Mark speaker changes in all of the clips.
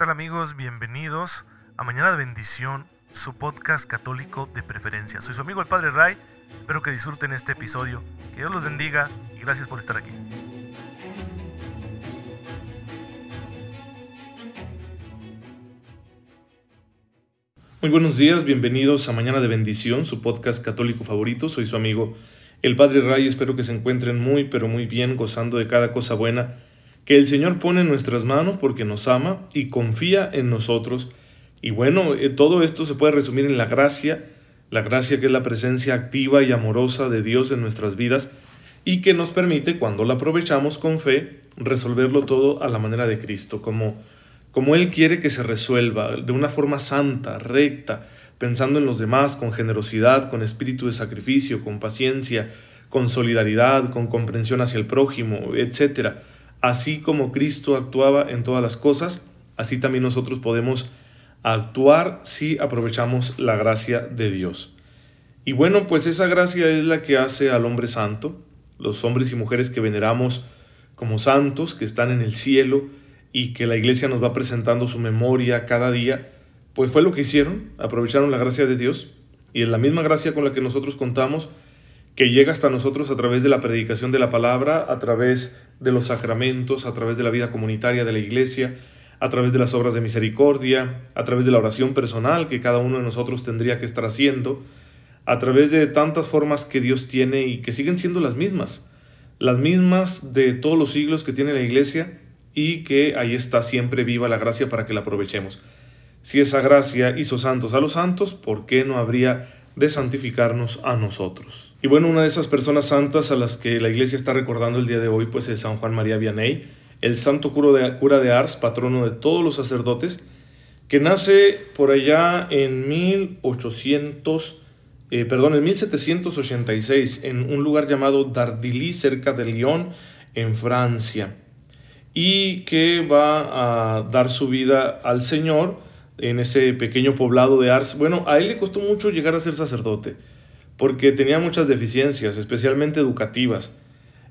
Speaker 1: tal amigos? Bienvenidos a Mañana de Bendición, su podcast católico de preferencia. Soy su amigo el Padre Ray, espero que disfruten este episodio, que Dios los bendiga y gracias por estar aquí.
Speaker 2: Muy buenos días, bienvenidos a Mañana de Bendición, su podcast católico favorito. Soy su amigo el Padre Ray, espero que se encuentren muy pero muy bien, gozando de cada cosa buena que el Señor pone en nuestras manos porque nos ama y confía en nosotros. Y bueno, eh, todo esto se puede resumir en la gracia, la gracia que es la presencia activa y amorosa de Dios en nuestras vidas y que nos permite, cuando la aprovechamos con fe, resolverlo todo a la manera de Cristo, como, como Él quiere que se resuelva, de una forma santa, recta, pensando en los demás, con generosidad, con espíritu de sacrificio, con paciencia, con solidaridad, con comprensión hacia el prójimo, etcétera Así como Cristo actuaba en todas las cosas, así también nosotros podemos actuar si aprovechamos la gracia de Dios. Y bueno, pues esa gracia es la que hace al hombre santo, los hombres y mujeres que veneramos como santos, que están en el cielo y que la iglesia nos va presentando su memoria cada día, pues fue lo que hicieron, aprovecharon la gracia de Dios y en la misma gracia con la que nosotros contamos, que llega hasta nosotros a través de la predicación de la palabra, a través de los sacramentos, a través de la vida comunitaria de la iglesia, a través de las obras de misericordia, a través de la oración personal que cada uno de nosotros tendría que estar haciendo, a través de tantas formas que Dios tiene y que siguen siendo las mismas, las mismas de todos los siglos que tiene la iglesia y que ahí está siempre viva la gracia para que la aprovechemos. Si esa gracia hizo santos a los santos, ¿por qué no habría de santificarnos a nosotros. Y bueno, una de esas personas santas a las que la iglesia está recordando el día de hoy, pues es San Juan María Vianney, el santo cura de, Ars, patrono de todos los sacerdotes, que nace por allá en 1800, eh, perdón, en 1786, en un lugar llamado Dardilly, cerca de Lyon, en Francia, y que va a dar su vida al Señor, en ese pequeño poblado de Ars. Bueno, a él le costó mucho llegar a ser sacerdote, porque tenía muchas deficiencias, especialmente educativas.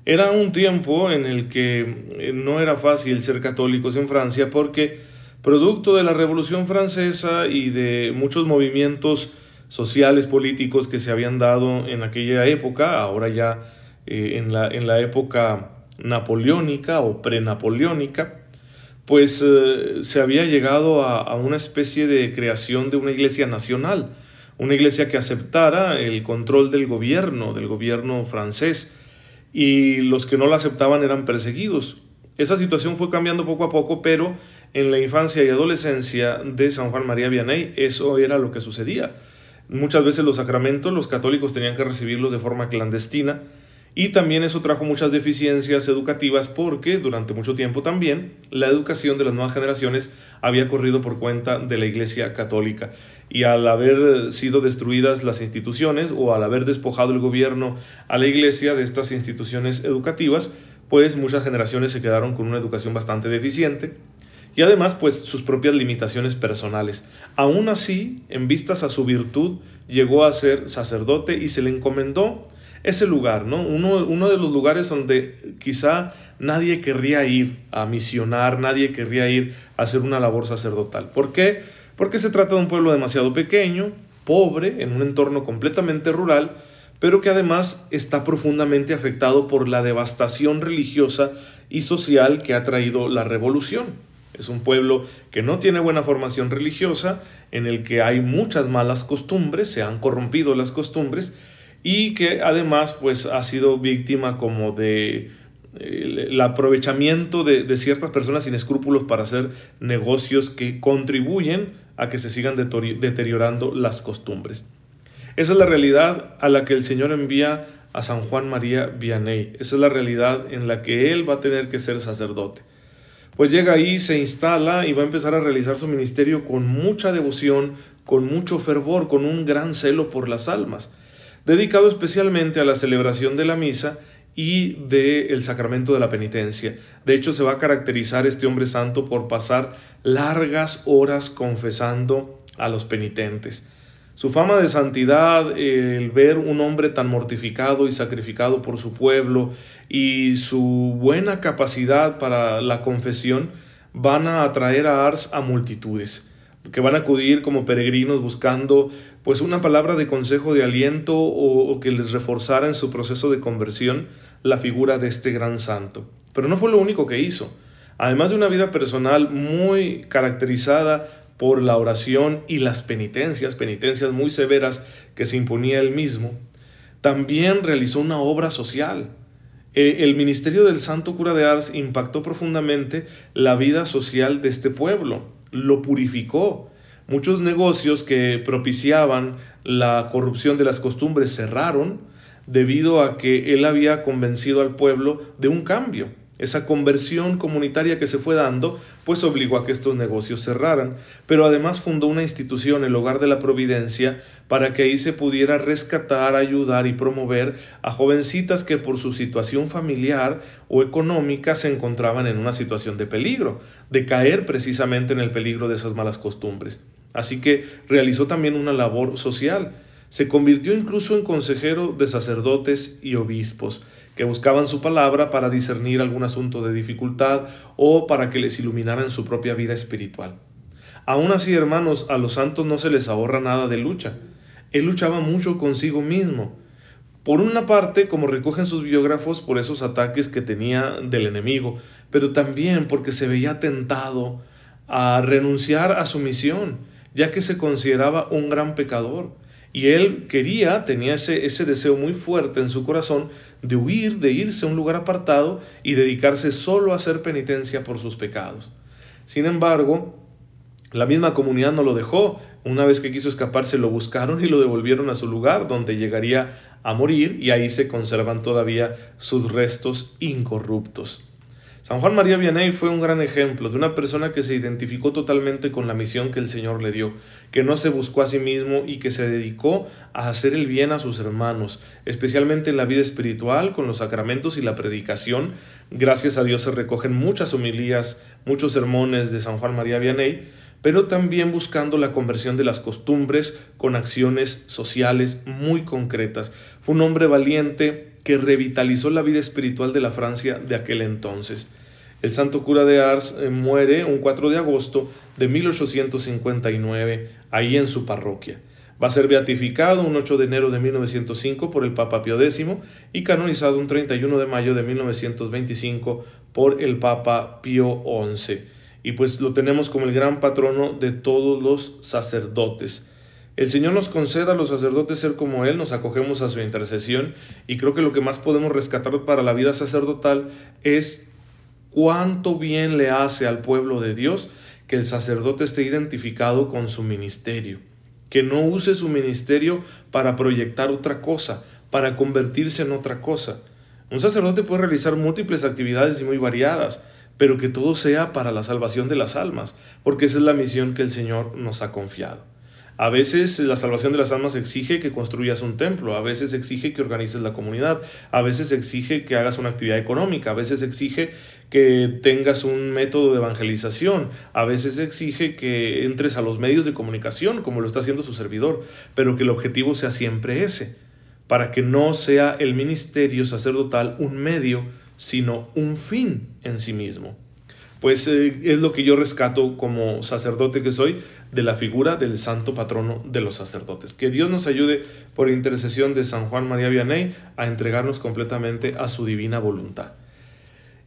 Speaker 2: Era un tiempo en el que eh, no era fácil ser católicos en Francia porque, producto de la Revolución Francesa y de muchos movimientos sociales, políticos que se habían dado en aquella época, ahora ya eh, en, la, en la época napoleónica o prenapoleónica, pues eh, se había llegado a, una especie de creación de una iglesia nacional, una iglesia que aceptara el control del gobierno, del gobierno francés, y los que no la aceptaban eran perseguidos. Esa situación fue cambiando poco a poco, pero en la infancia y adolescencia de San Juan María Vianney eso era lo que sucedía. Muchas veces los sacramentos los católicos tenían que recibirlos de forma clandestina, y también eso trajo muchas deficiencias educativas porque durante mucho tiempo también la educación de las nuevas generaciones había corrido por cuenta de la Iglesia Católica. Y al haber sido destruidas las instituciones o al haber despojado el gobierno a la Iglesia de estas instituciones educativas, pues muchas generaciones se quedaron con una educación bastante deficiente y además pues sus propias limitaciones personales. Aún así, en vistas a su virtud, llegó a ser sacerdote y se le encomendó ese lugar, ¿no? Uno, uno de los lugares donde quizá nadie querría ir a misionar, nadie querría ir a hacer una labor sacerdotal. ¿Por qué? Porque se trata de un pueblo demasiado pequeño, pobre, en un entorno completamente rural, pero que además está profundamente afectado por la devastación religiosa y social que ha traído la revolución. Es un pueblo que no tiene buena formación religiosa, en el que hay muchas malas costumbres, se han corrompido las costumbres, y que además pues ha sido víctima como de el aprovechamiento de, ciertas personas sin escrúpulos para hacer negocios que contribuyen a que se sigan deteriorando las costumbres. Esa es la realidad a la que el Señor envía a San Juan María Vianney. Esa es la realidad en la que él va a tener que ser sacerdote. Pues llega ahí, se instala y va a empezar a realizar su ministerio con mucha devoción, con mucho fervor, con un gran celo por las almas dedicado especialmente a la celebración de la misa y del sacramento de la penitencia. De hecho, se va a caracterizar este hombre santo por pasar largas horas confesando a los penitentes. Su fama de santidad, el ver un hombre tan mortificado y sacrificado por su pueblo y su buena capacidad para la confesión, van a atraer a Ars a multitudes que van a acudir como peregrinos buscando pues una palabra de consejo de aliento o, o, que les reforzara en su proceso de conversión la figura de este gran santo. Pero no fue lo único que hizo. Además de una vida personal muy caracterizada por la oración y las penitencias, penitencias muy severas que se imponía él mismo, también realizó una obra social. Eh, el ministerio del santo cura de Ars impactó profundamente la vida social de este pueblo, lo purificó. Muchos negocios que propiciaban la corrupción de las costumbres cerraron debido a que él había convencido al pueblo de un cambio. Esa conversión comunitaria que se fue dando, pues obligó a que estos negocios cerraran, pero además fundó una institución, el Hogar de la Providencia, para que ahí se pudiera rescatar, ayudar y promover a jovencitas que por su situación familiar o económica se encontraban en una situación de peligro, de caer precisamente en el peligro de esas malas costumbres. Así que realizó también una labor social. Se convirtió incluso en consejero de sacerdotes y obispos que buscaban su palabra para discernir algún asunto de dificultad o para que les iluminara en su propia vida espiritual. Aún así, hermanos, a los santos no se les ahorra nada de lucha. Él luchaba mucho consigo mismo. Por una parte, como recogen sus biógrafos, por esos ataques que tenía del enemigo, pero también porque se veía tentado a renunciar a su misión, ya que se consideraba un gran pecador. Y él quería, tenía ese, ese deseo muy fuerte en su corazón de huir, de irse a un lugar apartado y dedicarse solo a hacer penitencia por sus pecados. Sin embargo, la misma comunidad no lo dejó. Una vez que quiso escaparse lo buscaron y lo devolvieron a su lugar donde llegaría a morir y ahí se conservan todavía sus restos incorruptos. San Juan María Vianney fue un gran ejemplo de una persona que se identificó totalmente con la misión que el Señor le dio, que no se buscó a sí mismo y que se dedicó a hacer el bien a sus hermanos, especialmente en la vida espiritual, con los sacramentos y la predicación. Gracias a Dios se recogen muchas homilías, muchos sermones de San Juan María Vianney, pero también buscando la conversión de las costumbres con acciones sociales muy concretas. Fue un hombre valiente que revitalizó la vida espiritual de la Francia de aquel entonces. El santo cura de Ars eh, muere un 4 de agosto de 1859, ahí en su parroquia. Va a ser beatificado un 8 de enero de 1905 por el Papa Pío X y canonizado un 31 de mayo de 1925 por el Papa Pío XI. Y pues lo tenemos como el gran patrono de todos los sacerdotes. El Señor nos conceda a los sacerdotes ser como Él, nos acogemos a su intercesión y creo que lo que más podemos rescatar para la vida sacerdotal es cuánto bien le hace al pueblo de Dios que el sacerdote esté identificado con su ministerio, que no use su ministerio para proyectar otra cosa, para convertirse en otra cosa. Un sacerdote puede realizar múltiples actividades y muy variadas, pero que todo sea para la salvación de las almas, porque esa es la misión que el Señor nos ha confiado. A veces la salvación de las almas exige que construyas un templo, a veces exige que organices la comunidad, a veces exige que hagas una actividad económica, a veces exige que tengas un método de evangelización, a veces exige que entres a los medios de comunicación, como lo está haciendo su servidor, pero que el objetivo sea siempre ese, para que no sea el ministerio sacerdotal un medio, sino un fin en sí mismo pues eh, es lo que yo rescato como sacerdote que soy de la figura del santo patrono de los sacerdotes. Que Dios nos ayude por intercesión de San Juan María Vianney a entregarnos completamente a su divina voluntad.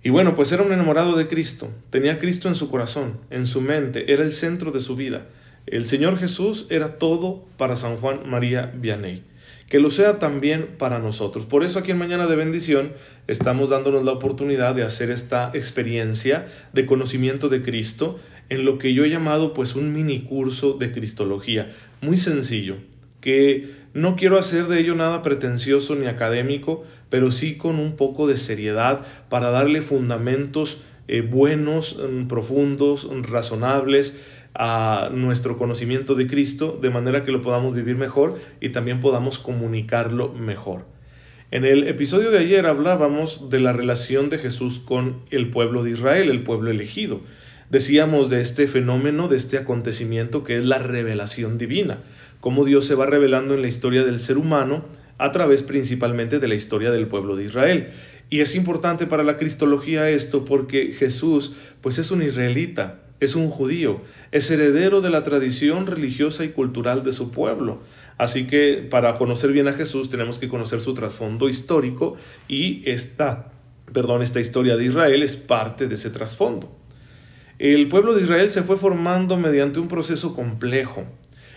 Speaker 2: Y bueno, pues era un enamorado de Cristo, tenía Cristo en su corazón, en su mente, era el centro de su vida. El Señor Jesús era todo para San Juan María Vianney que lo sea también para nosotros. Por eso aquí en Mañana de Bendición estamos dándonos la oportunidad de hacer esta experiencia de conocimiento de Cristo en lo que yo he llamado pues un mini curso de Cristología, muy sencillo, que no quiero hacer de ello nada pretencioso ni académico, pero sí con un poco de seriedad para darle fundamentos eh, buenos, mm, profundos, razonables, a nuestro conocimiento de Cristo de manera que lo podamos vivir mejor y también podamos comunicarlo mejor. En el episodio de ayer hablábamos de la relación de Jesús con el pueblo de Israel, el pueblo elegido. Decíamos de este fenómeno, de este acontecimiento que es la revelación divina, cómo Dios se va revelando en la historia del ser humano a través principalmente de la historia del pueblo de Israel. Y es importante para la cristología esto porque Jesús pues es un israelita, es un judío, es heredero de la tradición religiosa y cultural de su pueblo. Así que para conocer bien a Jesús tenemos que conocer su trasfondo histórico y esta, perdón, esta historia de Israel es parte de ese trasfondo. El pueblo de Israel se fue formando mediante un proceso complejo.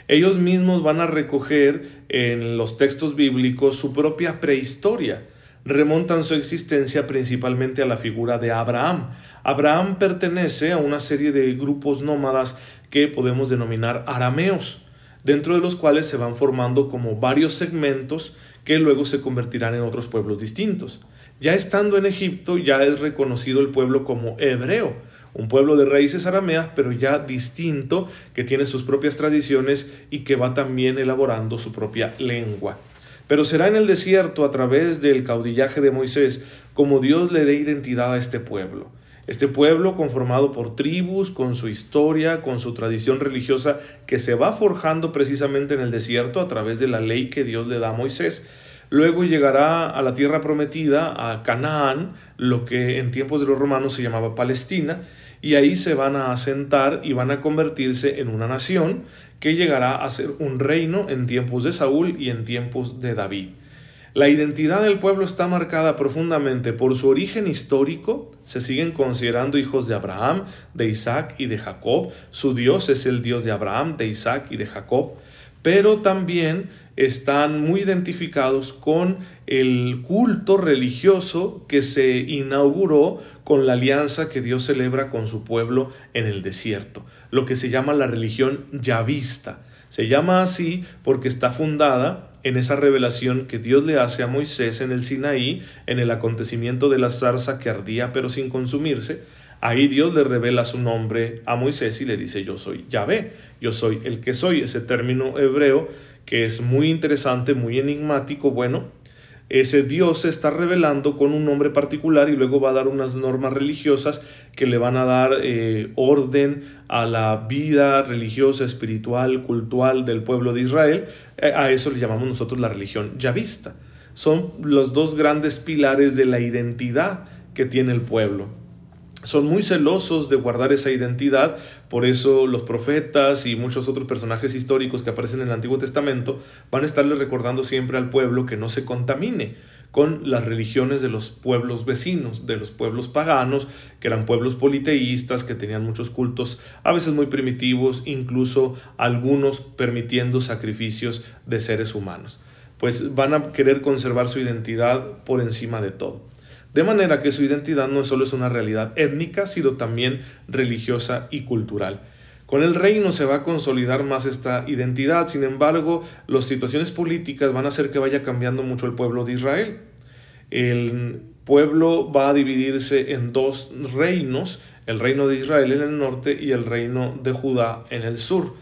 Speaker 2: Ellos mismos van a recoger en los textos bíblicos su propia prehistoria. Remontan su existencia principalmente a la figura de Abraham. Abraham pertenece a una serie de grupos nómadas que podemos denominar arameos dentro de los cuales se van formando como varios segmentos que luego se convertirán en otros pueblos distintos. Ya estando en Egipto, ya es reconocido el pueblo como hebreo, un pueblo de raíces arameas, pero ya distinto, que tiene sus propias tradiciones y que va también elaborando su propia lengua. Pero será en el desierto, a través del caudillaje de Moisés, como Dios le dé identidad a este pueblo. Este pueblo conformado por tribus, con su historia, con su tradición religiosa, que se va forjando precisamente en el desierto a través de la ley que Dios le da a Moisés. Luego llegará a la tierra prometida, a Canaán, lo que en tiempos de los romanos se llamaba Palestina, y ahí se van a asentar y van a convertirse en una nación que llegará a ser un reino en tiempos de Saúl y en tiempos de David. La identidad del pueblo está marcada profundamente por su origen histórico, se siguen considerando hijos de Abraham, de Isaac y de Jacob, su Dios es el Dios de Abraham, de Isaac y de Jacob, pero también están muy identificados con el culto religioso que se inauguró con la alianza que Dios celebra con su pueblo en el desierto, lo que se llama la religión yavista. Se llama así porque está fundada en esa revelación que Dios le hace a Moisés en el Sinaí, en el acontecimiento de la zarza que ardía pero sin consumirse. Ahí Dios le revela su nombre a Moisés y le dice yo soy Yahvé, yo soy el que soy, ese término hebreo que es muy interesante, muy enigmático, bueno, ese Dios se está revelando con un nombre particular y luego va a dar unas normas religiosas que le van a dar eh, orden a la vida religiosa, espiritual, cultural del pueblo de Israel. Eh, a eso le llamamos nosotros la religión yavista. Son los dos grandes pilares de la identidad que tiene el pueblo son muy celosos de guardar esa identidad, por eso los profetas y muchos otros personajes históricos que aparecen en el Antiguo Testamento van a estarle recordando siempre al pueblo que no se contamine con las religiones de los pueblos vecinos, de los pueblos paganos, que eran pueblos politeístas, que tenían muchos cultos, a veces muy primitivos, incluso algunos permitiendo sacrificios de seres humanos. Pues van a querer conservar su identidad por encima de todo. De manera que su identidad no solo es una realidad étnica, sino también religiosa y cultural. Con el reino se va a consolidar más esta identidad, sin embargo, las situaciones políticas van a hacer que vaya cambiando mucho el pueblo de Israel. El pueblo va a dividirse en dos reinos, el reino de Israel en el norte y el reino de Judá en el sur,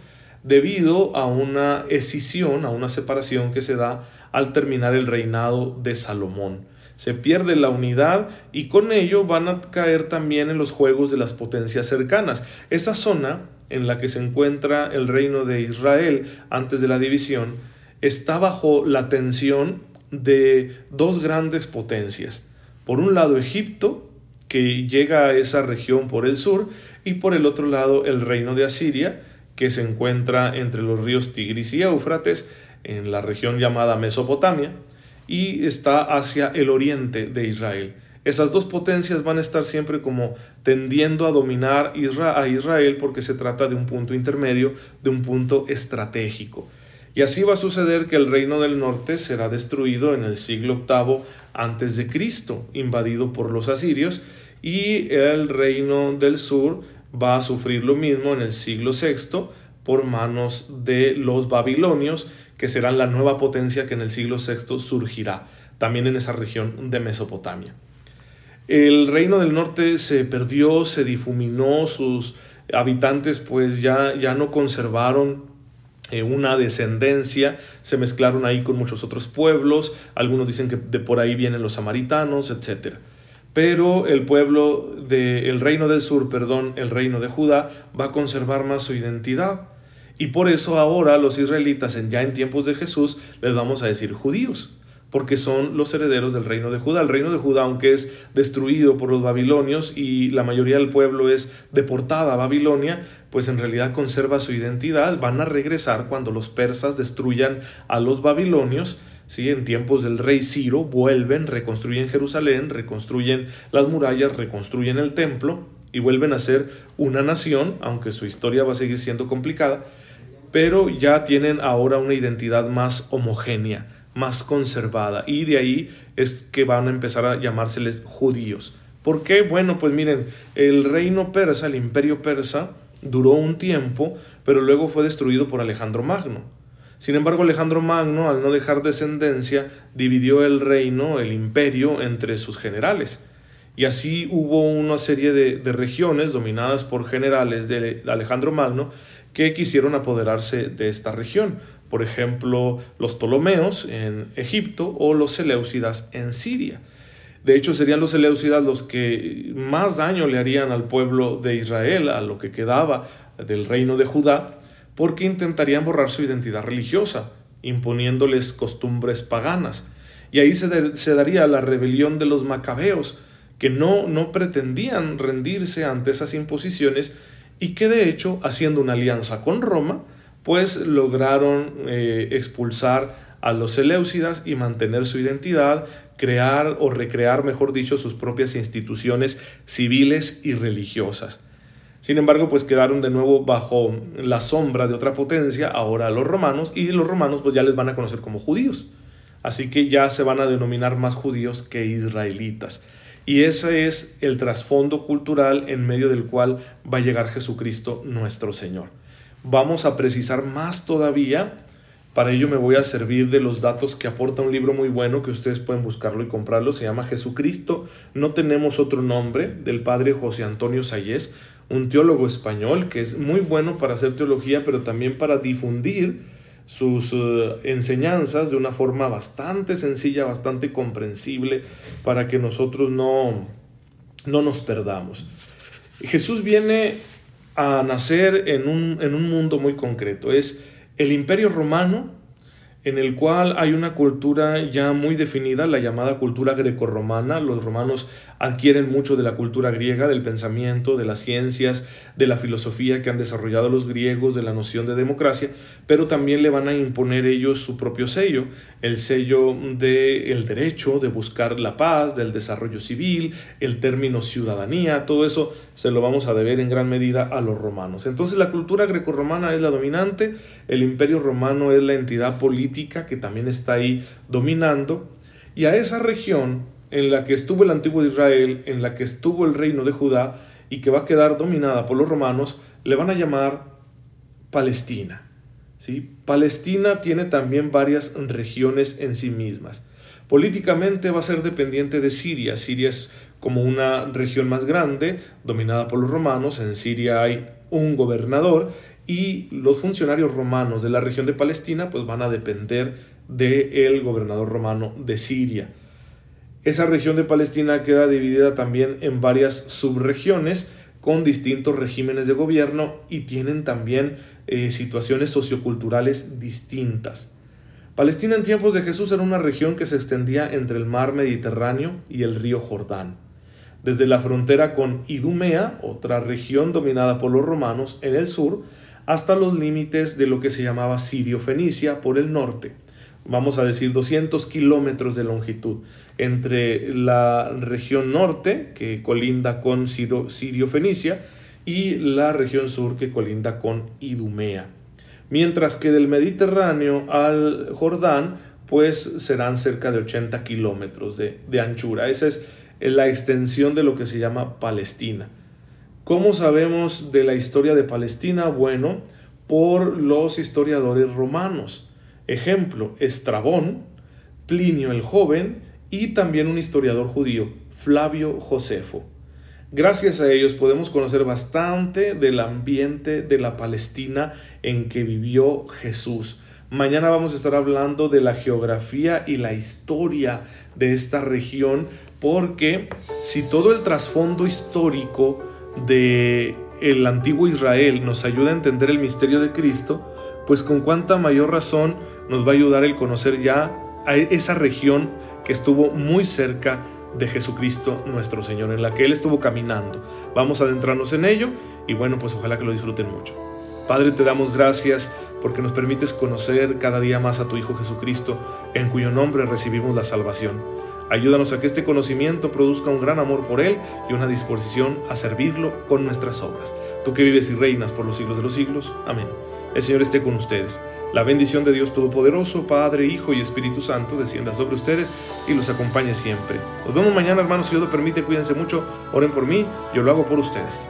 Speaker 2: debido a una escisión, a una separación que se da al terminar el reinado de Salomón se pierde la unidad y con ello van a caer también en los juegos de las potencias cercanas. Esa zona en la que se encuentra el reino de Israel antes de la división está bajo la tensión de dos grandes potencias. Por un lado Egipto, que llega a esa región por el sur, y por el otro lado el reino de Asiria, que se encuentra entre los ríos Tigris y Éufrates, en la región llamada Mesopotamia, y está hacia el oriente de Israel. Esas dos potencias van a estar siempre como tendiendo a dominar a Israel porque se trata de un punto intermedio, de un punto estratégico. Y así va a suceder que el reino del norte será destruido en el siglo VIII antes de Cristo, invadido por los asirios, y el reino del sur va a sufrir lo mismo en el siglo VI por manos de los babilonios, que serán la nueva potencia que en el siglo VI surgirá, también en esa región de Mesopotamia. El reino del norte se perdió, se difuminó, sus habitantes pues ya, ya no conservaron eh, una descendencia, se mezclaron ahí con muchos otros pueblos, algunos dicen que de por ahí vienen los samaritanos, etc. Pero el pueblo del reino del sur, perdón, el reino de Judá, va a conservar más su identidad. Y por eso ahora los israelitas, ya en tiempos de Jesús, les vamos a decir judíos, porque son los herederos del reino de Judá. El reino de Judá, aunque es destruido por los babilonios y la mayoría del pueblo es deportada a Babilonia, pues en realidad conserva su identidad. Van a regresar cuando los persas destruyan a los babilonios. ¿sí? En tiempos del rey Ciro vuelven, reconstruyen Jerusalén, reconstruyen las murallas, reconstruyen el templo y vuelven a ser una nación, aunque su historia va a seguir siendo complicada, pero ya tienen ahora una identidad más homogénea más conservada y de ahí es que van a empezar a llamárseles judíos. ¿Por qué? Bueno, pues miren, el reino persa, el imperio persa, duró un tiempo, pero luego fue destruido por Alejandro Magno. Sin embargo, Alejandro Magno, al no dejar descendencia, dividió el reino, el imperio, entre sus generales. Y así hubo una serie de, de regiones dominadas por generales de Alejandro Magno que quisieron apoderarse de esta región por ejemplo, los Ptolomeos en Egipto o los Seleucidas en Siria. De hecho, serían los Seleucidas los que más daño le harían al pueblo de Israel, a lo que quedaba del reino de Judá, porque intentarían borrar su identidad religiosa, imponiéndoles costumbres paganas. Y ahí se, se daría la rebelión de los macabeos, que no, no pretendían rendirse ante esas imposiciones y que de hecho, haciendo una alianza con Roma, pues lograron eh, expulsar a los Seleucidas y mantener su identidad, crear o recrear, mejor dicho, sus propias instituciones civiles y religiosas. Sin embargo, pues quedaron de nuevo bajo la sombra de otra potencia, ahora los romanos, y los romanos pues ya les van a conocer como judíos. Así que ya se van a denominar más judíos que israelitas. Y ese es el trasfondo cultural en medio del cual va a llegar Jesucristo nuestro Señor. Vamos a precisar más todavía. Para ello me voy a servir de los datos que aporta un libro muy bueno que ustedes pueden buscarlo y comprarlo. Se llama Jesucristo. No tenemos otro nombre del padre José Antonio Sayés, un teólogo español que es muy bueno para hacer teología, pero también para difundir sus eh, enseñanzas de una forma bastante sencilla, bastante comprensible, para que nosotros no, no nos perdamos. Jesús viene a nacer en un, en un mundo muy concreto. Es el imperio romano en el cual hay una cultura ya muy definida, la llamada cultura grecorromana. Los romanos adquieren mucho de la cultura griega, del pensamiento, de las ciencias, de la filosofía que han desarrollado los griegos, de la noción de democracia, pero también le van a imponer ellos su propio sello, el sello del derecho, de buscar la paz, del desarrollo civil, el término ciudadanía, todo eso se lo vamos a deber en gran medida a los romanos. Entonces la cultura grecorromana es la dominante, el imperio romano es la entidad política que también está ahí dominando, y a esa región en la que estuvo el antiguo Israel, en la que estuvo el reino de Judá y que va a quedar dominada por los romanos, le van a llamar Palestina. ¿sí? Palestina tiene también varias regiones en sí mismas. Políticamente va a ser dependiente de Siria. Siria es como una región más grande, dominada por los romanos. En Siria hay un gobernador y los funcionarios romanos de la región de Palestina pues van a depender del gobernador romano de Siria. Esa región de Palestina queda dividida también en varias subregiones con distintos regímenes de gobierno y tienen también eh, situaciones socioculturales distintas. Palestina en tiempos de Jesús era una región que se extendía entre el mar Mediterráneo y el río Jordán, desde la frontera con Idumea, otra región dominada por los romanos en el sur, hasta los límites de lo que se llamaba Sirio-Fenicia por el norte, vamos a decir 200 kilómetros de longitud. Entre la región norte, que colinda con Sirio-Fenicia, y la región sur, que colinda con Idumea. Mientras que del Mediterráneo al Jordán, pues serán cerca de 80 kilómetros de, de anchura. Esa es la extensión de lo que se llama Palestina. ¿Cómo sabemos de la historia de Palestina? Bueno, por los historiadores romanos. Ejemplo, Estrabón, Plinio el Joven y también un historiador judío, Flavio Josefo. Gracias a ellos podemos conocer bastante del ambiente de la Palestina en que vivió Jesús. Mañana vamos a estar hablando de la geografía y la historia de esta región porque si todo el trasfondo histórico de el antiguo Israel nos ayuda a entender el misterio de Cristo, pues con cuánta mayor razón nos va a ayudar el conocer ya a esa región que estuvo muy cerca de Jesucristo nuestro Señor, en la que Él estuvo caminando. Vamos a adentrarnos en ello y bueno, pues ojalá que lo disfruten mucho. Padre, te damos gracias porque nos permites conocer cada día más a tu Hijo Jesucristo, en cuyo nombre recibimos la salvación. Ayúdanos a que este conocimiento produzca un gran amor por Él y una disposición a servirlo con nuestras obras. Tú que vives y reinas por los siglos de los siglos. Amén. El Señor esté con ustedes. La bendición de Dios Todopoderoso, Padre, Hijo y Espíritu Santo, descienda sobre ustedes y los acompañe siempre. Nos vemos mañana, hermanos, si Dios lo permite. Cuídense mucho, oren por mí, yo lo hago por ustedes.